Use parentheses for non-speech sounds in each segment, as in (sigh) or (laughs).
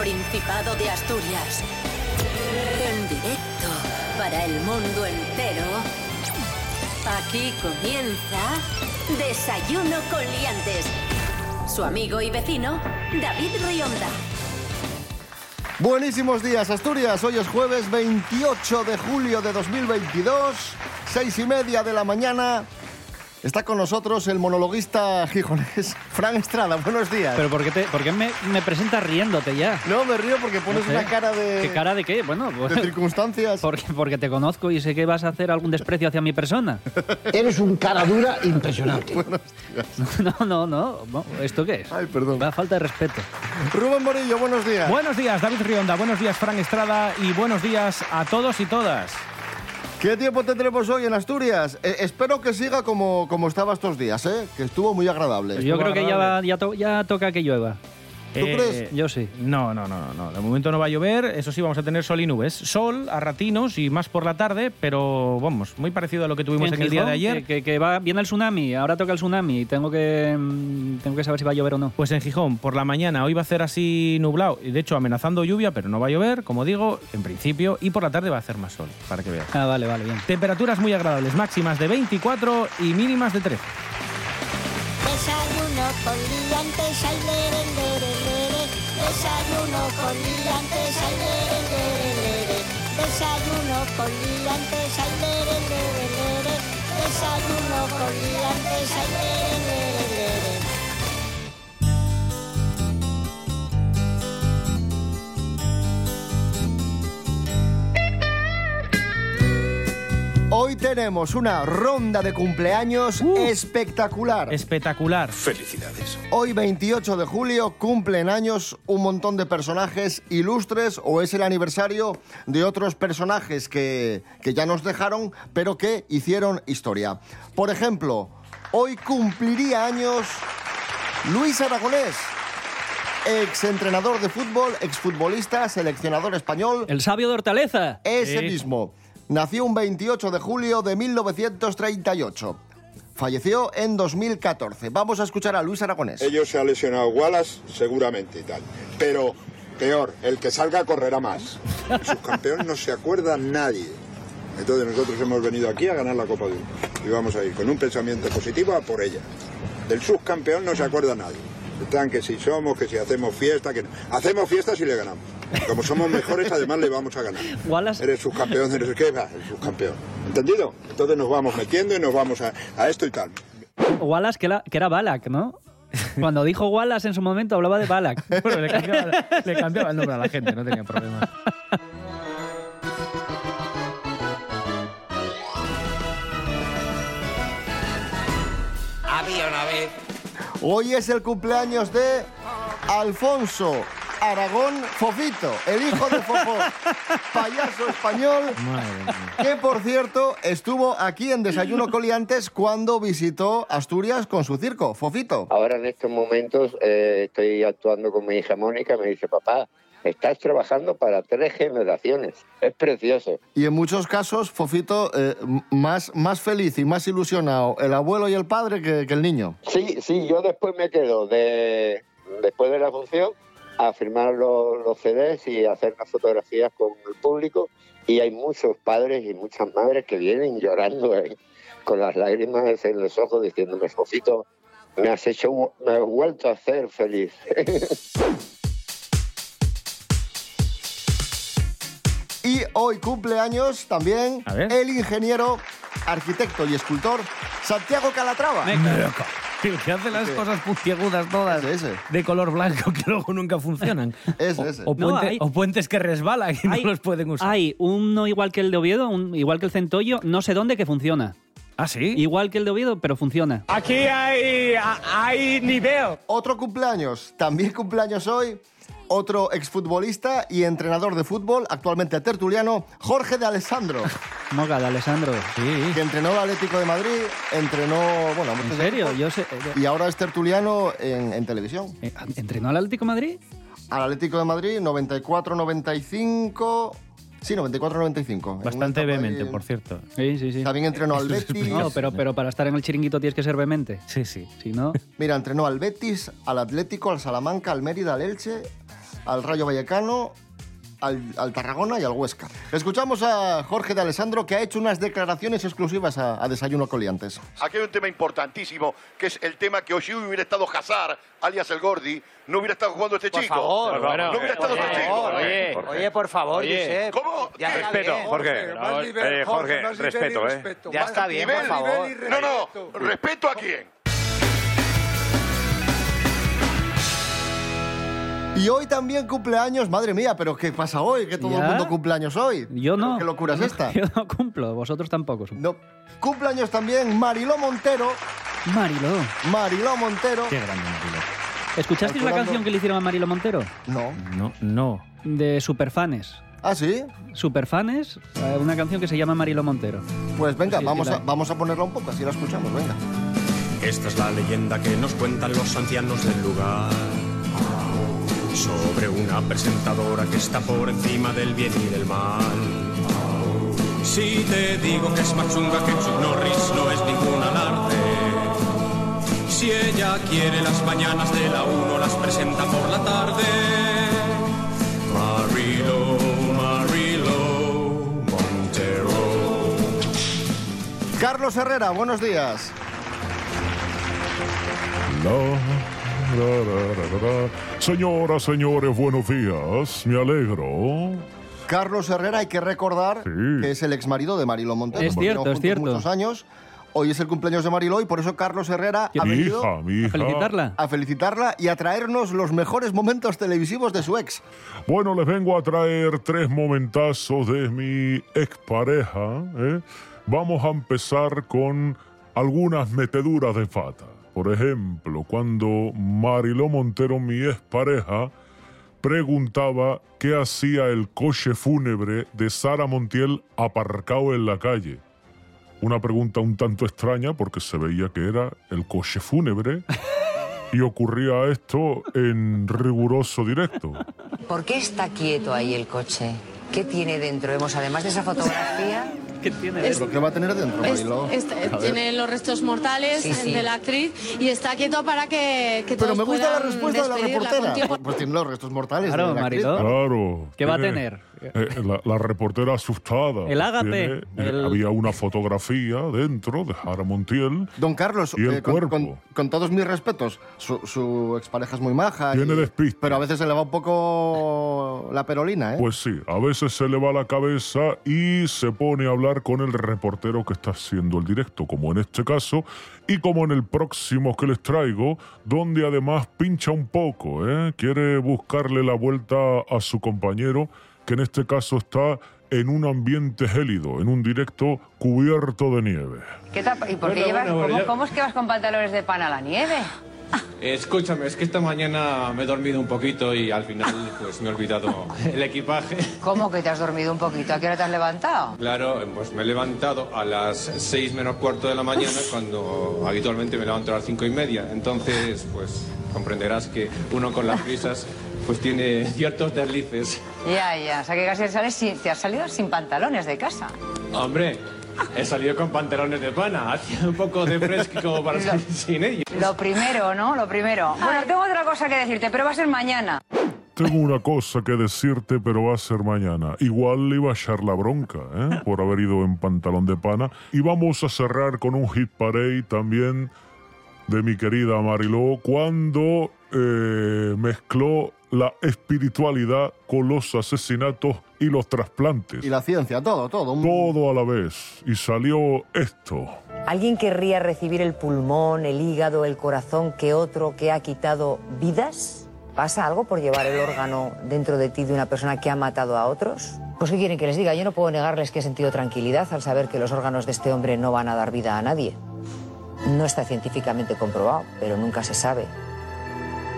Principado de Asturias. En directo para el mundo entero. Aquí comienza Desayuno con Liantes. Su amigo y vecino, David Rionda. Buenísimos días, Asturias. Hoy es jueves 28 de julio de 2022, seis y media de la mañana. Está con nosotros el monologuista gijonés, Fran Estrada. Buenos días. ¿Pero por qué, te, por qué me, me presentas riéndote ya? No, me río porque pones No sé. una cara de, ¿Qué cara de qué? Bueno, pues, de circunstancias. porque, porque te conozco y sé que vas a hacer algún desprecio hacia mi persona. (laughs) Eres un cara dura impresionante. (laughs) No, no, no. no. ¿Esto qué es? Ay, perdón. Da falta de respeto. Rubén Morillo, buenos días. Buenos días, David Rionda. Buenos días, Fran Estrada. Y buenos días a todos y todas. ¿Qué tiempo tendremos hoy en Asturias? Eh, espero que siga como, como estaba estos días, ¿eh? que estuvo muy agradable. Pues yo creo que ya, va- ya, to- ya toca que llueva. ¿Tú crees? Yo sí. No, no, no, no, no. De momento no va a llover. Eso sí, vamos a tener sol y nubes. Sol a ratinos y más por la tarde, pero vamos, muy parecido a lo que tuvimos en, el día de ayer. Que, que- que va, viene el tsunami, ahora toca el tsunami y tengo que, mm, tengo que saber si va a llover o no. Pues en Gijón, por la mañana, hoy va a ser así nublado y de hecho amenazando lluvia, pero no va a llover, como digo, en principio, y por la tarde va a hacer más sol, para que veas. Ah, vale, vale, bien. Temperaturas muy agradables, máximas de 24 y mínimas de 13. Desayuno con liantes, ay, lere, lere, lere. Desayuno con liantes, ay, lere, lere, lere. Desayuno con liantes, ay, lere, lere, lere. Desayuno con liantes, ay. Hoy tenemos una ronda de cumpleaños espectacular. Espectacular. Hoy 28 de julio cumplen años un montón de personajes ilustres o es el aniversario de otros personajes que, que ya nos dejaron pero que hicieron historia. Por ejemplo, hoy cumpliría años Luis Aragonés, exentrenador de fútbol, exfutbolista, seleccionador español. El sabio de Hortaleza. Ese Sí. mismo. Nació un 28 de julio de 1938. Falleció en 2014. Vamos a escuchar a Luis Aragonés. Ellos se ha lesionado Wallace, seguramente y tal. Pero peor, el que salga correrá más. El subcampeón no se acuerda nadie. Entonces nosotros hemos venido aquí a ganar la Copa del Mundo. Y vamos a ir con un pensamiento positivo a por ella. Del subcampeón no se acuerda nadie. Están que si somos, que si hacemos fiesta, que no. Hacemos fiesta si le ganamos. Como somos mejores, además le vamos a ganar. Wallace- Eres subcampeón, eres qué, va, el subcampeón. ¿Entendido? Entonces nos vamos metiendo y nos vamos a, a esto y tal. Wallace, que era, que era Balak, ¿no? Cuando dijo Wallace en su momento hablaba de Balak. (laughs) Bueno, le cambiaba, le cambiaba el nombre a la gente, no tenía problema. Había una vez Hoy es el cumpleaños de Alfonso Aragón Fofito, el hijo de Fofo, (laughs) payaso español, que por cierto estuvo aquí en Desayuno Coliantes cuando visitó Asturias con su circo, Fofito. Ahora en estos momentos eh, estoy actuando con mi hija Mónica, me dice, papá, estás trabajando para tres generaciones. Es precioso. Y en muchos casos, Fofito, eh, más, más feliz y más ilusionado el abuelo y el padre que, que el niño. Sí, sí, yo después me quedo de, después de la función a firmar los, los CDs y hacer las fotografías con el público. Y hay muchos padres y muchas madres que vienen llorando eh, con las lágrimas en los ojos diciéndome, Fofito, me has hecho, me has vuelto a hacer feliz. (laughs) Y hoy cumpleaños también el ingeniero, arquitecto y escultor Santiago Calatrava. Loco. (laughs) Que hace las cosas puntiagudas todas Ese, ese. de color blanco que luego nunca funcionan. (laughs) Ese, O- ese. O, No, puente- hay- o puentes que resbalan y Hay- no los pueden usar. Hay uno igual que el de Oviedo, un- igual que el Centollo, no sé dónde, que funciona. ¿Ah, sí? Igual que el de Oviedo, pero funciona. Aquí hay, hay nivel. Otro cumpleaños, también cumpleaños hoy, otro exfutbolista y entrenador de fútbol, actualmente tertuliano, Jorge de Alessandro, (laughs) Moga de Alessandro. Sí. que entrenó al Atlético de Madrid, entrenó, bueno, a ¿En serio? equipos, Yo sé. y ahora es tertuliano en, en televisión. eh, ¿Entrenó al Atlético de Madrid? Al Atlético de Madrid, 94-95... Sí, 94-95. Bastante vehemente, por cierto. Sí, sí, sí. También entrenó al (laughs) Betis. No, pero, pero para estar en el chiringuito tienes que ser vehemente. Sí, sí. Si no. Mira, entrenó al Betis, al Atlético, al Salamanca, al Mérida, al Elche, al Rayo Vallecano, al, al Tarragona y al Huesca. Escuchamos a Jorge de Alessandro que ha hecho unas declaraciones exclusivas a, a Desayuno Coliantes. Aquí hay un tema importantísimo, que es el tema que si hubiera estado Hazard, alias el Gordi, no hubiera estado jugando este Por chico. favor, no bueno, hubiera estado oye, este chico. oye, oye, por favor, Oye, Josep. ¿Cómo? Ya Respeto. Jorge. Nivel, Eh, Jorge, y respeto, ¿eh? respeto. Ya está bien, por Nivel, favor. nivel y No, no, respeto a quién. Y hoy también cumpleaños, madre mía, pero ¿qué pasa hoy? Que todo ¿Ya? el mundo cumpleaños hoy. Yo no. ¿Qué locura es (laughs) esta? Yo no cumplo, vosotros tampoco. No. Cumpleaños también Mariló Montero. Mariló. Mariló Montero. Qué grande, Mariló. ¿Escuchasteis la canción que le hicieron a Marilo Montero? No. No, no. De Superfanes. ¿Ah, sí? Superfanes, eh, una canción que se llama Marilo Montero. Pues venga, Sí, vamos, a, vamos a ponerla un poco, así la escuchamos, venga. Esta es la leyenda que nos cuentan los ancianos del lugar sobre una presentadora que está por encima del bien y del mal. Si te digo que es más chunga que Chuck Norris, no es ningún alarde. Si ella quiere las mañanas de la 1, las presenta por la tarde. Marilo, Marilo, Montero. Carlos Herrera, buenos días. La, Señoras, señores, buenos días. Me alegro. Carlos Herrera, hay que recordar Sí. que es el ex marido de Mariló Montero. Es cierto, es cierto. muchos años. Hoy es el cumpleaños de Mariló y por eso Carlos Herrera ha Mi venido hija, mi hija. A felicitarla. a felicitarla y a traernos los mejores momentos televisivos de su ex. Bueno, les vengo a traer tres momentazos de mi expareja. ¿eh? Vamos a empezar con algunas meteduras de pata. Por ejemplo, cuando Mariló Montero, mi expareja, preguntaba qué hacía el coche fúnebre de Sara Montiel aparcado en la calle. Una pregunta un tanto extraña porque se veía que era el coche fúnebre y ocurría esto en riguroso directo. ¿Por qué está quieto ahí el coche? ¿Qué tiene dentro? Además de esa fotografía. ¿Qué tiene ¿Pero qué va a tener dentro, Es- Mariló? es- A ver. tiene los restos mortales Sí, sí. de la actriz y está quieto para que, que Pero todos me gusta la respuesta de la reportera. Pues tiene los restos mortales. Claro, de la actriz. Claro. ¿Qué va a tener? Eh, la, la reportera asustada. El Tiene- eh, el- Había una fotografía dentro de Jara Montiel. Don Carlos, Y el eh, con, cuerpo. con- con todos mis respetos, su, su expareja es muy maja. Tiene y- despiste. Pero a veces se le va un poco la perolina, ¿eh? Pues sí, a veces se le va la cabeza y se pone a hablar con el reportero que está haciendo el directo, como en este caso, y como en el próximo que les traigo, donde además pincha un poco, ¿eh? Quiere buscarle la vuelta a su compañero, que en este caso está en un ambiente gélido, en un directo cubierto de nieve. ¿Qué ¿Y por qué Bueno, llevas, bueno, bueno, cómo, yo- cómo es que vas con pantalones de pan a la nieve? Escúchame, es que esta mañana me he dormido un poquito y al final pues me he olvidado el equipaje. ¿Cómo que te has dormido un poquito? ¿A qué hora te has levantado? Claro, pues me he levantado a las seis menos cuarto de la mañana cuando habitualmente me levanto a las cinco y media. Entonces, pues comprenderás que uno con las prisas pues tiene ciertos deslices. Ya, ya. O sea que casi sales sin- te has salido sin pantalones de casa. Hombre, he salido con pantalones de pana. Hacía un poco de fresco como para (laughs) salir sin ellos. Lo primero, ¿no? Lo primero. Bueno, tengo otra cosa que decirte, pero va a ser mañana. Tengo una cosa que decirte, pero va a ser mañana. Igual le iba a echar la bronca, ¿eh? (laughs) Por haber ido en pantalón de pana. Y vamos a cerrar con un hit parade también de mi querida Mariló, cuando eh, mezcló la espiritualidad con los asesinatos y los trasplantes. Y la ciencia, todo, todo. un- Todo a la vez. Y salió esto. ¿Alguien querría recibir el pulmón, el hígado, el corazón que otro que ha quitado vidas? ¿Pasa algo por llevar el órgano dentro de ti de una persona que ha matado a otros? Pues ¿qué quieren que les diga? Yo no puedo negarles que he sentido tranquilidad al saber que los órganos de este hombre no van a dar vida a nadie. No está científicamente comprobado, pero nunca se sabe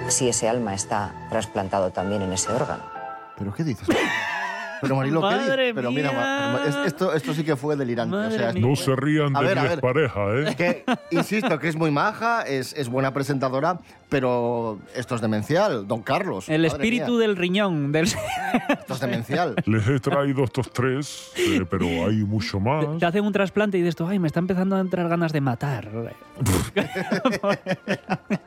si ese alma está trasplantado también en ese órgano. ¿Pero qué dices? Pero Marilo, ¿qué dices? Pero mira, ma- esto, esto sí que fue delirante. O sea. No se rían A de ver, a mi ver. pareja, ¿eh? Es que, insisto, que es muy maja, es, es buena presentadora, pero esto es demencial, don Carlos. El espíritu mía, del riñón. Del... (laughs) Esto es demencial. Les he traído estos tres, eh, pero hay mucho más. Te hacen un trasplante y dices tú, ay, me está empezando a entrar ganas de matar. (laughs)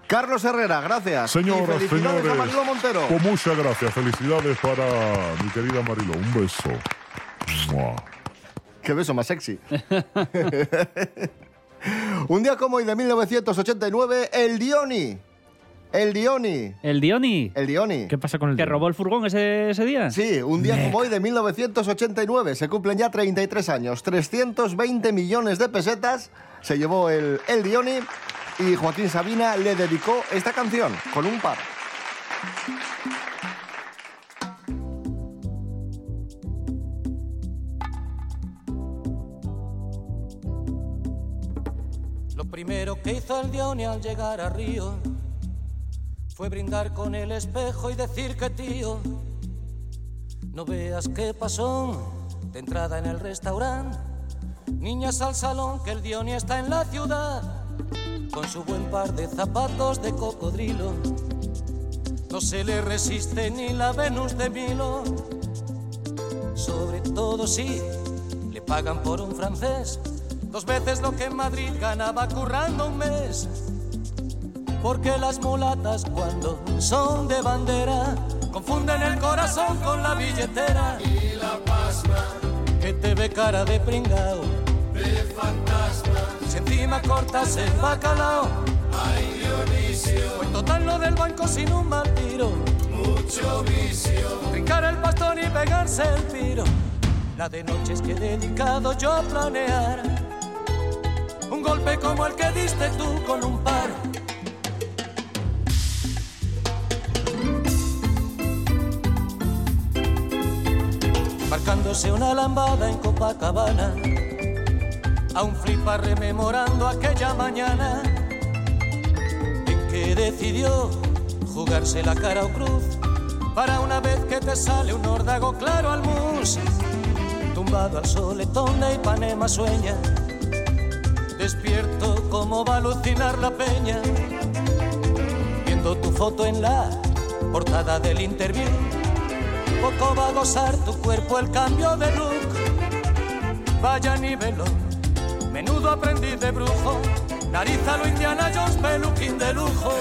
Carlos Herrera, gracias. Señoras, felicidades señores, a Mariló Montero. Con muchas gracias. Felicidades para mi querida Mariló. Un beso. Mua. Qué beso más sexy. (laughs) Un día como hoy de 1989, el Dioni. El Dioni. ¿El Dioni? El Dioni. ¿Qué pasa con el ¿Que Dioni? robó el furgón ese, ese día? Sí, un día como hoy de 1989. Se cumplen ya 33 años. 320 millones de pesetas se llevó el, el Dioni y Joaquín Sabina le dedicó esta canción con un par. Lo primero que hizo el Dioni al llegar a Río fue brindar con el espejo y decir que tío, no veas qué pasó de entrada en el restaurante. Niñas al salón que el Dioni está en la ciudad con su buen par de zapatos de cocodrilo. No se le resiste ni la Venus de Milo. Sobre todo si le pagan por un francés dos veces lo que en Madrid ganaba currando un mes. Porque las mulatas cuando son de bandera confunden el corazón con la billetera. Y la pasma que te ve cara de pringao, de fantasma. Si encima cortas el bacalao, ay Dionisio. Pues total lo del banco sin un mal tiro. Mucho vicio. Trincar el bastón y pegarse el tiro. La de noches que he dedicado yo a planear. Un golpe como el que diste tú con un par. Marcándose una lambada en Copacabana. Aún flipa rememorando aquella mañana en que decidió jugarse la cara o cruz. Para una vez que te sale un órdago claro al mus. Tumbado al soletón de Ipanema sueña despierto como va a alucinar la peña, viendo tu foto en la portada del interview. Poco va a gozar tu cuerpo el cambio de look. Vaya nivelón, menudo aprendiz de brujo, nariz a lo Indiana Jones, peluquín de lujo.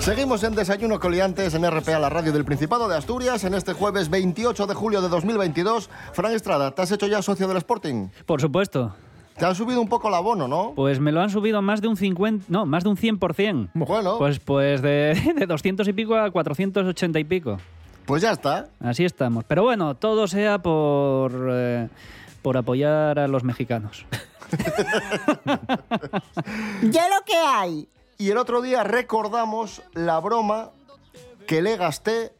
Seguimos en Desayuno Coliantes en RPA, la radio del Principado de Asturias, en este jueves 28 de julio de 2022. Fran Estrada, ¿te has hecho ya socio del Sporting? Por supuesto. Te han subido un poco el abono, ¿no? Pues me lo han subido más de un 50, no, más de un 100%. Bueno. Pues, pues de, (laughs) de 200 y pico a 480 y pico. Pues ya está. Así estamos. Pero bueno, todo sea por, eh, por apoyar a los mexicanos. (laughs) Ya lo que hay. Y el otro día recordamos la broma que le gasté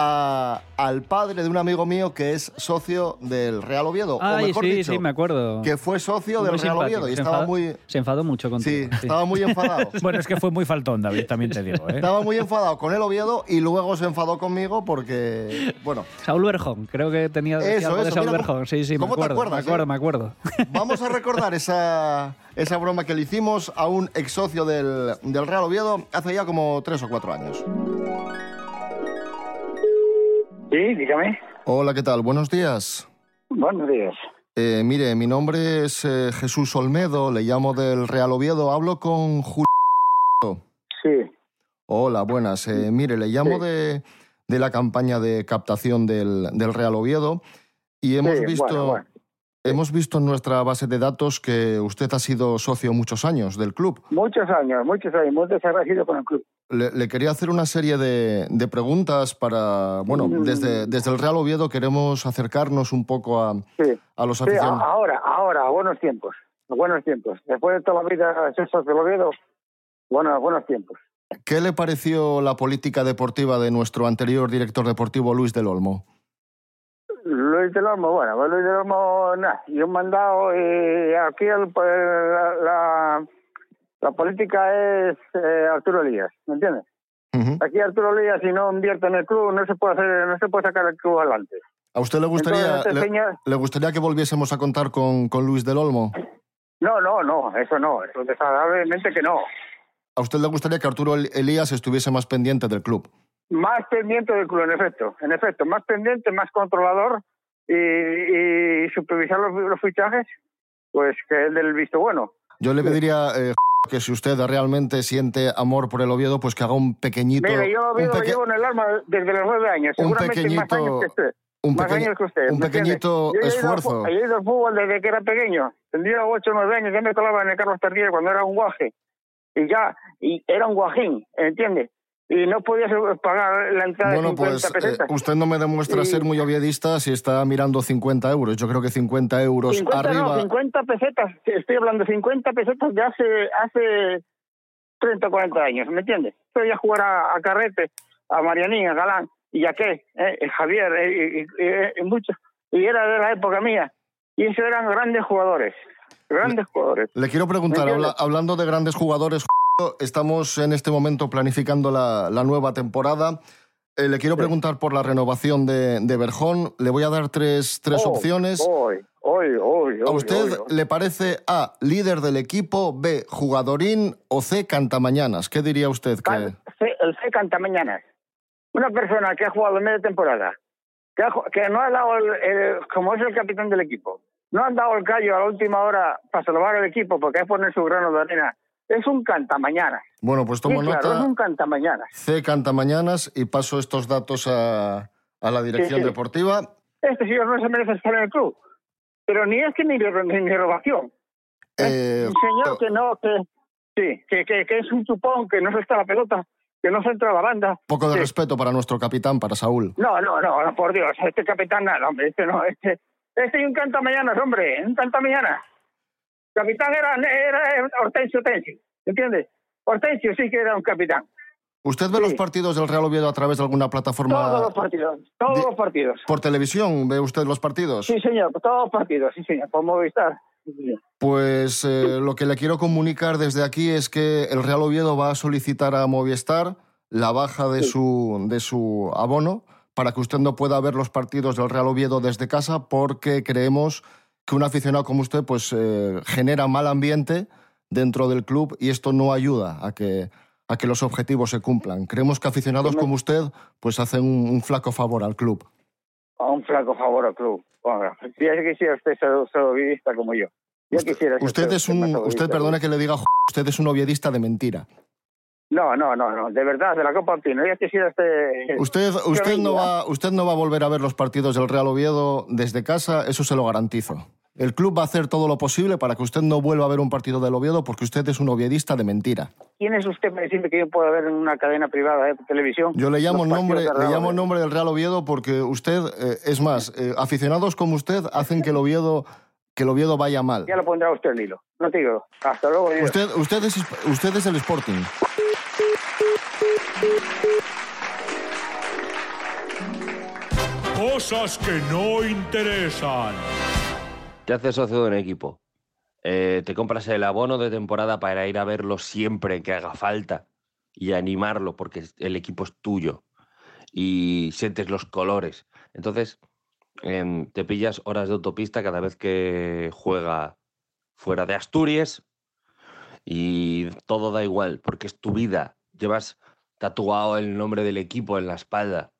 a- al padre de un amigo mío que es socio del Real Oviedo. o Ay, mejor sí, dicho, sí, me acuerdo. que fue socio Muy del Real. Oviedo y Se estaba enfadó- muy... Se enfadó mucho Sí, contigo. estaba muy enfadado. (laughs) Bueno, es que fue muy faltón, David, también te digo. ¿eh? Estaba muy enfadado con el Oviedo y luego se enfadó conmigo porque, bueno, Saúl Berjón, creo que tenía Eso, algo de eso, Saúl mira, Berjón. Sí, sí, me ¿cómo te acuerdo, acuerdas, me acuerdo, eh? me acuerdo. vamos a recordar esa, esa broma que le hicimos a un ex socio del, del Real Oviedo hace ya como tres o cuatro años. Sí, dígame. Hola, ¿qué tal? Buenos días. Buenos días. Eh, mire, mi nombre es eh, Jesús Olmedo, le llamo del Real Oviedo, hablo con Julio. Sí. Hola, buenas. Eh, mire, le llamo de, de la campaña de captación del, del Real Oviedo y hemos Sí, visto... bueno, bueno. Hemos visto en nuestra base de datos que usted ha sido socio muchos años del club. Muchos años, muchos años, muy desagradecido con el club. Le, le quería hacer una serie de, de preguntas para... Bueno, Mm. desde, desde el Real Oviedo queremos acercarnos un poco a, Sí. a los Sí, aficionados. ahora, ahora, a buenos tiempos. A buenos tiempos. Después de toda la vida socio del Oviedo, bueno, a buenos tiempos. ¿Qué le pareció la política deportiva de nuestro anterior director deportivo, Luis del Olmo? Luis del Olmo, bueno, pues Luis del Olmo, nada. Yo he mandado y aquí el- pues, la, la, la política es eh, Arturo Elías, ¿me entiendes? Aquí Arturo Elías, si no invierte en el club, no se puede hacer, no se puede sacar el club adelante. ¿A usted le gustaría, Entonces, le, señor- le gustaría que volviésemos a contar con, con Luis del Olmo? No, no, no, eso no, eso desagradablemente que no. ¿A usted le gustaría que Arturo El- Elías estuviese más pendiente del club? Más pendiente del club, en efecto, en efecto, más pendiente, más controlador y, y supervisar los, los fichajes, pues que el del visto bueno. Yo le pediría eh, que si usted realmente siente amor por el Oviedo, pues que haga un pequeñito... Mire, yo lo peque- llevo en el alma desde los nueve años. un Seguramente más pequeñito- años que usted. un más pequeño- años que usted. un ¿me entiende? pequeñito Yo esfuerzo. fu- He ido al fútbol desde que era pequeño. Tendría ocho o nueve años. Ya me colaba en el Carlos Tartier cuando era un guaje. Y ya, y era un guajín, ¿entiende? Y no podías pagar la entrada Bueno, de 50 pues eh, pesetas. usted no me demuestra Y- ser muy oviedista si está mirando 50 euros. Yo creo que 50 euros 50 arriba... no, 50 pesetas. Estoy hablando de 50 pesetas de hace, hace 30 o 40 años, ¿me entiendes? Yo ya jugar a, a Carrete, a Marianín, a Galán, y a qué, eh, eh, Javier, eh, y, muchos. Y era de la época mía. Y esos eran grandes jugadores. Grandes jugadores. Le quiero preguntar, hablando de grandes jugadores, estamos en este momento planificando la, la nueva temporada. Eh, le quiero preguntar por la renovación de, de Berjón. Le voy a dar tres, tres Oh, opciones. Hoy, hoy, hoy. ¿A usted le parece A, líder del equipo, B, jugadorín o C, cantamañanas? ¿Qué diría usted? Que... el C canta mañanas. Una persona que ha jugado media temporada, que, ha que no ha dado, el, el- como es el capitán del equipo, no han dado el callo a la última hora para salvar el equipo porque que poner su grano de arena, es un cantamañanas. Bueno, pues tomo Sí, claro, nota. es un cantamañanas. C, cantamañanas y paso estos datos a, a la dirección Sí, sí. deportiva. Este señor no se merece estar en el club. Pero ni es que ni, ni, ni robación. Eh, Un señor que no, que, sí, que, que, que es un chupón, que no se está la pelota, que no se entra la banda. poco de Sí. respeto para nuestro capitán, para Saúl. No, no, no, no, por Dios, este capitán nada, hombre, este no, este, este y un cantamañanas, hombre, un cantamañanas. Capitán era, era Hortensio Tensi, ¿entiendes? Hortensio sí que era un capitán. ¿Usted ve los partidos del Real Oviedo a través de alguna plataforma? Todos los partidos, todos los partidos. ¿Por televisión ve usted los partidos? Sí, señor, todos los partidos, sí, señor, por Movistar. Pues eh, lo que le quiero comunicar desde aquí es que el Real Oviedo va a solicitar a Movistar la baja de, su, de su abono para que usted no pueda ver los partidos del Real Oviedo desde casa porque creemos que un aficionado como usted pues eh, genera mal ambiente dentro del club y esto no ayuda a que, a que los objetivos se cumplan. Creemos que aficionados como usted pues hacen un, un flaco favor al club. Un flaco favor al club. Bueno, si ya quisiera usted ser saludista como yo. Ya quisiera ser Usted es un, usted perdone que le diga, usted es un oviedista de mentira. No, no, no, no, de verdad, de la Copa Pino. Ya quisiera este... Usted, usted, no va, usted no va a volver a ver los partidos del Real Oviedo desde casa, eso se lo garantizo. El club va a hacer todo lo posible para que usted no vuelva a ver un partido del Oviedo porque usted es un oviedista de mentira. ¿Quién es usted para decirme que yo puedo ver en una cadena privada de televisión? Yo le llamo nombre, le llamo nombre del Real Oviedo porque usted, eh, es más, eh, aficionados como usted hacen que el Oviedo, que el Oviedo vaya mal. Ya lo pondrá usted el hilo. No te digo. Hasta luego. Dios. Usted, usted, es, usted es el Sporting. Cosas que no interesan. Te haces socio de un equipo. Eh, te compras el abono de temporada para ir a verlo siempre que haga falta y animarlo porque el equipo es tuyo y sientes los colores. Entonces, em, te pillas horas de autopista cada vez que juega fuera de Asturias y todo da igual porque es tu vida. Llevas tatuado el nombre del equipo en la espalda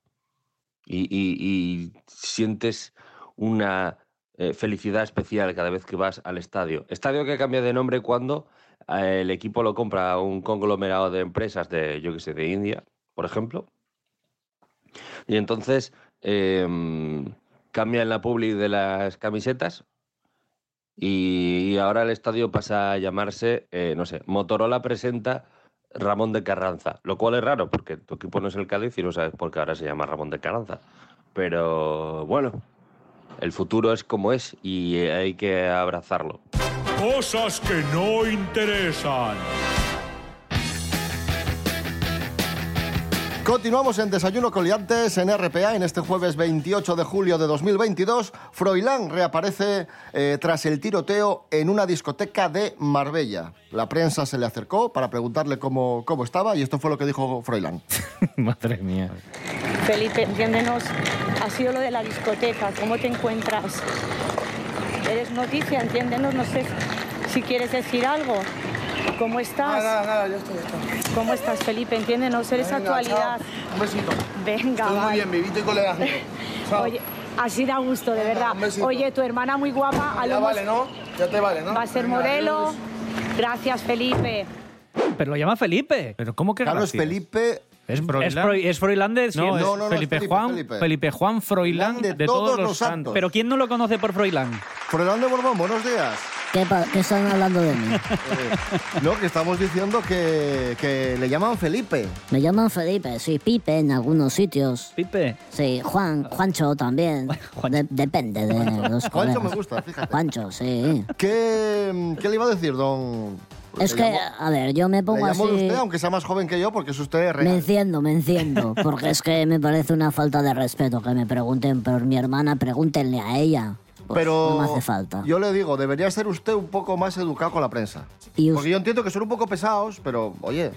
y, sientes una eh, felicidad especial cada vez que vas al estadio. Estadio que cambia de nombre cuando eh, el equipo lo compra un conglomerado de empresas de, yo que sé, de India, por ejemplo. Y entonces em, cambian la publi de las camisetas y ahora el estadio pasa a llamarse, eh, no sé, Motorola presenta Ramón de Carranza, lo cual es raro porque tu equipo no es el Cádiz y no sabes por qué ahora se llama Ramón de Carranza. Pero bueno, el futuro es como es y hay que abrazarlo. Cosas que no interesan. Continuamos en Desayuno Coliantes en RPA en este jueves 28 de julio de 2022. Froilán reaparece eh, tras el tiroteo en una discoteca de Marbella. La prensa se le acercó para preguntarle cómo, cómo estaba y esto fue lo que dijo Froilán. (laughs) Madre mía. Felipe, entiéndenos, ha sido lo de la discoteca, ¿cómo te encuentras? Eres noticia, entiéndenos, no sé si quieres decir algo. ¿Cómo estás? Nada, nada, nada, ya estoy, ya estoy. ¿Cómo estás, Felipe? Entiéndenos, eres Venga, actualidad. chao. Un besito. Venga, Estoy muy bien, vivito y colega. Chao. Oye, así da gusto, de Venga, verdad. un besito. Oye, tu hermana muy guapa. Ya lo vale, ¿no? Ya te vale, ¿no? Va a ser Venga, modelo. adiós. Gracias, Felipe. Pero lo llama Felipe. Pero ¿cómo que Carlos gracias? Felipe Es, Froilán. es, es Froilán de No, es No, no, no, Felipe, es Felipe, Juan, Felipe. Felipe Juan Froilán de, todos, los santos. Pero ¿quién no lo conoce por Froilán? Froilán de Borbón, buenos días. ¿Qué, qué están hablando de mí? (laughs) Eh, no, que estamos diciendo que, que le llaman Felipe. Me llaman Felipe, sí, Pipe en algunos sitios. ¿Pipe? Sí, Juan, Juancho también. (laughs) De- depende de los Juancho colegas. me gusta, fíjate. Juancho, sí. ¿Qué, qué le iba a decir, don...? Es le que, llamo- a ver, yo me le pongo llamo de así... usted, aunque sea más joven que yo, porque es usted Me real. enciendo, me enciendo, porque es que me parece una falta de respeto que me pregunten por mi hermana, pregúntenle a ella. Pues Pero no me hace falta. yo le digo, debería ser usted un poco más educado con la prensa. Y us- Porque yo entiendo que son un poco pesados, pero, oye,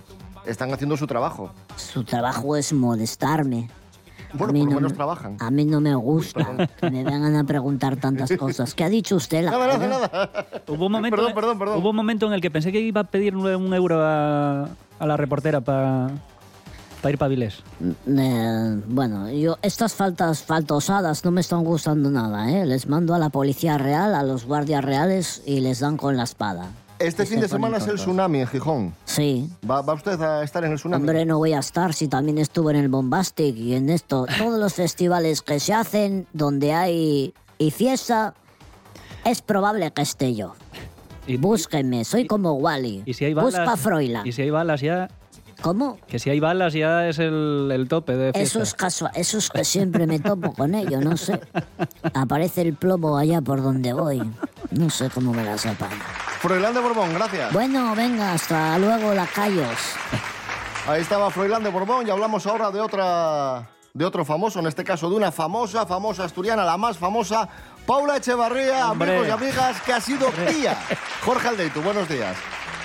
están haciendo su trabajo. Su trabajo es molestarme. Bueno, a mí por lo no menos me- trabajan. A mí no me gusta que me vengan a preguntar tantas (laughs) cosas. ¿Qué ha dicho usted? La Nada, nada, nada. Hubo un momento, Perdón, perdón, perdón. Hubo un momento en el que pensé que iba a pedirle un euro a, a la reportera para ir para Vilés. Eh, bueno, yo estas faltas faltosadas no me están gustando nada, ¿eh? Les mando a la policía real, a los guardias reales y les dan con la espada. Este Y fin de semana es el tsunami en Gijón. Sí. ¿Va, va usted a estar en el tsunami? Hombre, no voy a estar si también estuve en el Bombastic y en esto. Todos los festivales que se hacen donde hay y fiesta, es probable que esté yo. Búsquenme, soy como Wally. Y si hay balas, Busca a Froilán. Y si hay balas ya... ¿Cómo? Que si hay balas ya es el, el tope de fiesta. Eso es casual, eso es que siempre me topo con ello, no sé. Aparece el plomo allá por donde voy. No sé cómo me las apaño. Froilán de Borbón, gracias. Bueno, venga, hasta luego, lacayos. Ahí estaba Froilán de Borbón y hablamos ahora de otra de otro famoso, en este caso de una famosa, famosa asturiana, la más famosa, Paula Echevarría, Hombre. amigos y amigas, que ha sido tía. Jorge Aldeitu, buenos días.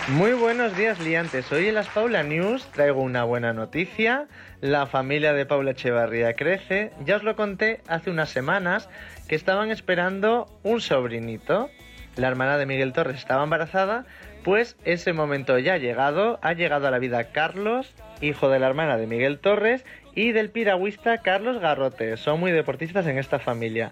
Muy buenos días, liantes. Hoy en las Paula News traigo una buena noticia. La familia de Paula Echevarría crece. Ya os lo conté hace unas semanas que estaban esperando un sobrinito. La hermana de Miguel Torres estaba embarazada. Pues ese momento ya ha llegado. Ha llegado a la vida Carlos, hijo de la hermana de Miguel Torres y del piragüista Carlos Garrote. Son muy deportistas en esta familia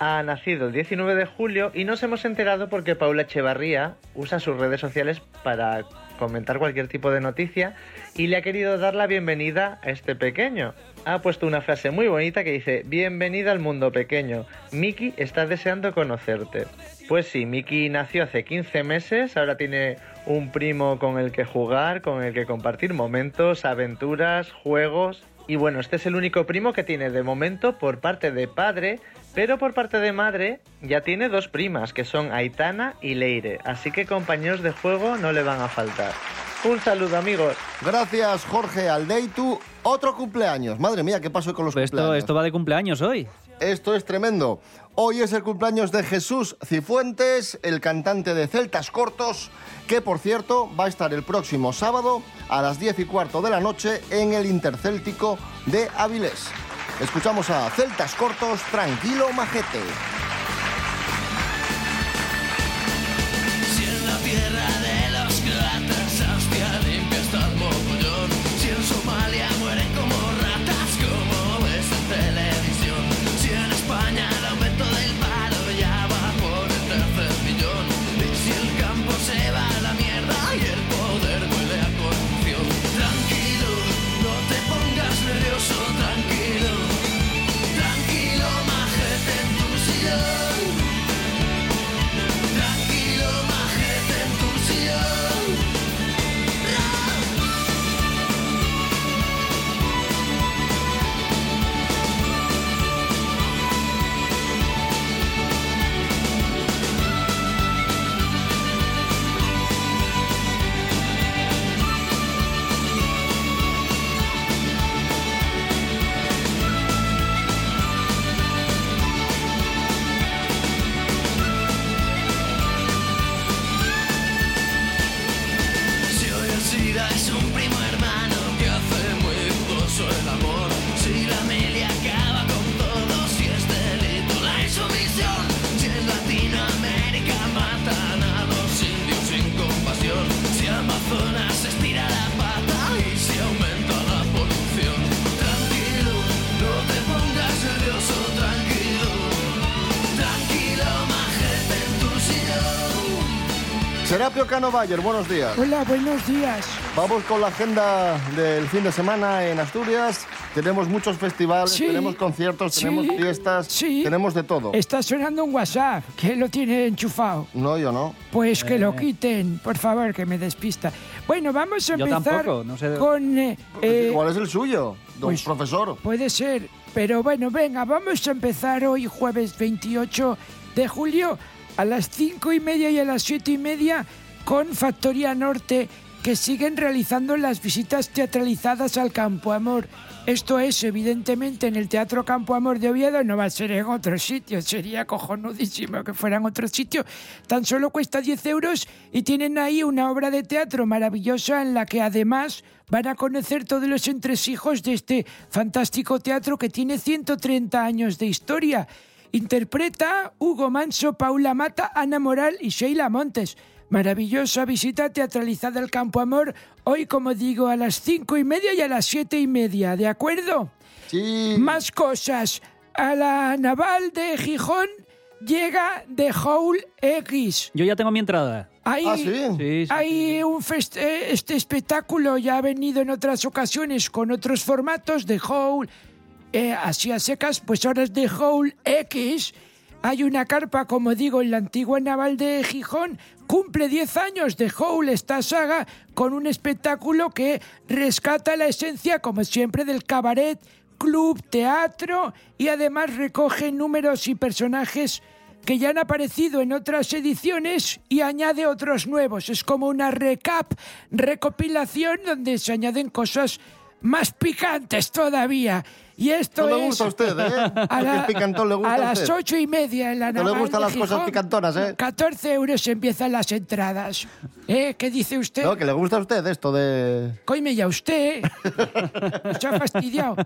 ha nacido el 19 de julio y nos hemos enterado porque Paula Echevarría usa sus redes sociales para comentar cualquier tipo de noticia y le ha querido dar la bienvenida a este pequeño. Ha puesto una frase muy bonita que dice, bienvenida al mundo pequeño, Miki está deseando conocerte. Pues sí, Miki nació hace 15 meses, ahora tiene un primo con el que jugar, con el que compartir momentos, aventuras, juegos. Y bueno, este es el único primo que tiene de momento por parte de padre, pero por parte de madre ya tiene dos primas, que son Aitana y Leire, así que compañeros de juego no le van a faltar. Un saludo amigos. Gracias, Jorge Aldeitu. Otro cumpleaños. Madre mía, ¿qué pasó con los Esto, cumpleaños? esto va de cumpleaños hoy. Esto es tremendo. Hoy es el cumpleaños de Jesús Cifuentes, el cantante de Celtas Cortos, que por cierto va a estar el próximo sábado a las 10 y cuarto de la noche en el Intercéltico de Avilés. Escuchamos a Celtas Cortos, Tranquilo Majete. Bayer, buenos días. Hola, buenos días. Vamos con la agenda del fin de semana en Asturias. Tenemos muchos festivales, Sí. tenemos conciertos, Sí. tenemos fiestas, Sí. tenemos de todo. Está sonando un WhatsApp. ¿Quién lo tiene enchufado? No, yo no. Pues que lo Eh. quiten, por favor, que me despista. Bueno, vamos a Yo empezar tampoco, no sé de- con... eh, eh, ¿Cuál es el suyo, don pues- profesor? Puede ser, pero bueno, venga, vamos a empezar hoy jueves 28 de julio a las cinco y media y a las siete y media con Factoría Norte que siguen realizando las visitas teatralizadas al Campo Amor. Esto es, evidentemente, en el Teatro Campo Amor de Oviedo, no va a ser en otro sitio, sería cojonudísimo que fuera en otro sitio. Tan solo cuesta 10 euros y tienen ahí una obra de teatro maravillosa en la que además van a conocer todos los entresijos de este fantástico teatro que tiene 130 años de historia. Interpreta Hugo Manso, Paula Mata, Ana Moral y Sheila Montes. Maravillosa visita teatralizada al Campo Amor, hoy como digo a las cinco y media y a las siete y media, ¿de acuerdo? Sí. Más cosas. A la naval de Gijón llega The Whole X. Yo ya tengo mi entrada. Hay, Ah, sí. Sí, sí, hay un fest- eh, este espectáculo ya ha venido en otras ocasiones con otros formatos de Howl, eh, así a secas, pues ahora es de Howl X. Hay una carpa, como digo, en la antigua naval de Gijón. Cumple 10 años de Howl esta saga con un espectáculo que rescata la esencia, como siempre, del cabaret, club, teatro y además recoge números y personajes que ya han aparecido en otras ediciones y añade otros nuevos. Es como una recap, recopilación donde se añaden cosas más picantes todavía. Y esto No le es gusta a usted, ¿eh? (laughs) a, la- picantón le gusta a las ocho y media en la No le Naval gustan las cosas Gijón. picantonas, ¿eh? 14 euros empiezan las entradas. ¿Eh? ¿Qué dice usted? No, que le gusta a usted esto de... Coime ya usted. (laughs) Se ha fastidiado.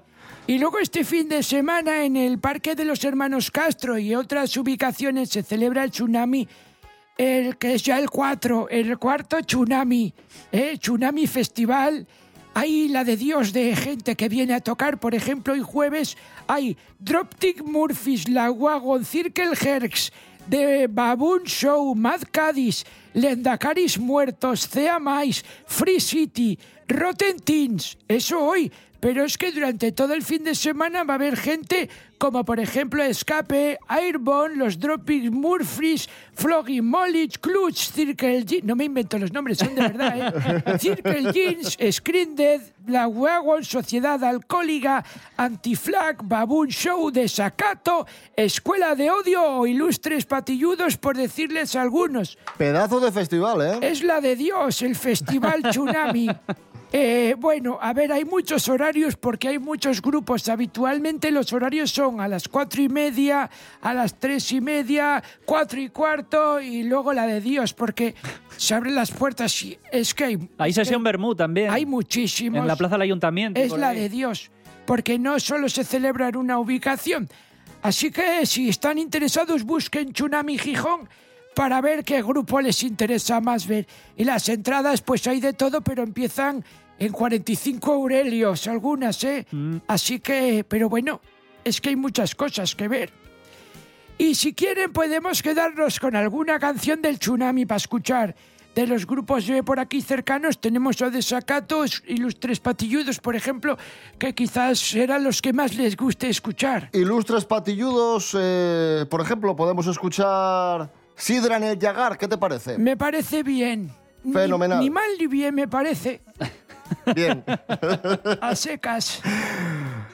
Y luego este fin de semana en el Parque de los Hermanos Castro y otras ubicaciones se celebra el tsunami, el que es ya el 4, el cuarto tsunami, ¿eh? Tsunami Festival. Hay la de Dios de gente que viene a tocar, por ejemplo, hoy jueves hay Droptic Murphys, La Wagon, Circle Herx, The Baboon Show, Mad Cádiz, Lendacaris Muertos, Cea Mais, Free City, Rotten Teens. Eso hoy. Pero es que durante todo el fin de semana va a haber gente como por ejemplo Escape, Airborne, los Dropping Murphys, Flogging Mollich, Clutch, Circle Jeans. No me invento los nombres, son de verdad, ¿eh? (laughs) Circle Jeans, Screen Dead, La Wagon, Sociedad Alcohólica, Antiflag, Baboon Show, Desacato, Escuela de Odio o Ilustres Patilludos, por decirles algunos. Pedazo de festival, ¿eh? Es la de Dios, el Festival (laughs) Tsunami. Eh, bueno, a ver, hay muchos horarios porque hay muchos grupos. Habitualmente los horarios son a las cuatro y media, a las tres y media, cuatro y cuarto y luego la de Dios porque se abren las puertas y es que hay... Hay sesión Bermú también. Hay muchísimos. En la plaza del ayuntamiento. Es la de Dios, porque no solo se celebra en una ubicación. Así que si están interesados, busquen Tsunami Gijón para ver qué grupo les interesa más ver. Y las entradas, pues hay de todo, pero empiezan en 45 aurelios, algunas, ¿eh? Así que, pero bueno, es que hay muchas cosas que ver. Y si quieren, podemos quedarnos con alguna canción del Tsunami para escuchar. De los grupos de por aquí cercanos tenemos a Desacatos, Ilustres Patilludos, por ejemplo, que quizás serán los que más les guste escuchar. Ilustres patilludos, eh, por ejemplo, podemos escuchar Sidra en el Yagar, ¿qué te parece? Me parece bien. Fenomenal. Ni, mal ni bien me parece. (laughs) Bien. (laughs) A secas.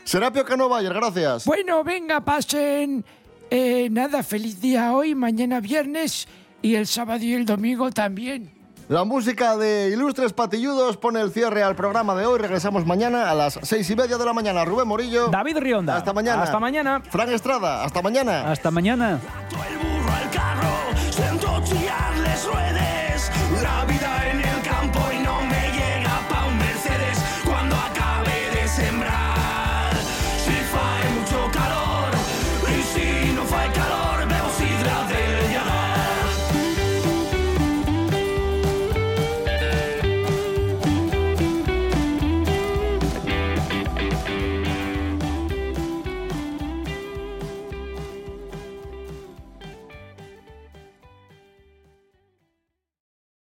Serapio Cano Bayer, gracias. Bueno, venga, pasen. eh, nada, feliz día hoy, mañana viernes y el sábado y el domingo también. La música de Ilustres Patilludos pone el cierre al programa de hoy. Regresamos mañana a las seis y media de la mañana. Rubén Morillo. David Rionda. Hasta mañana. Hasta mañana. Fran Estrada. Hasta mañana. Hasta mañana. Al carro, sento chillar les ruedes, la vida en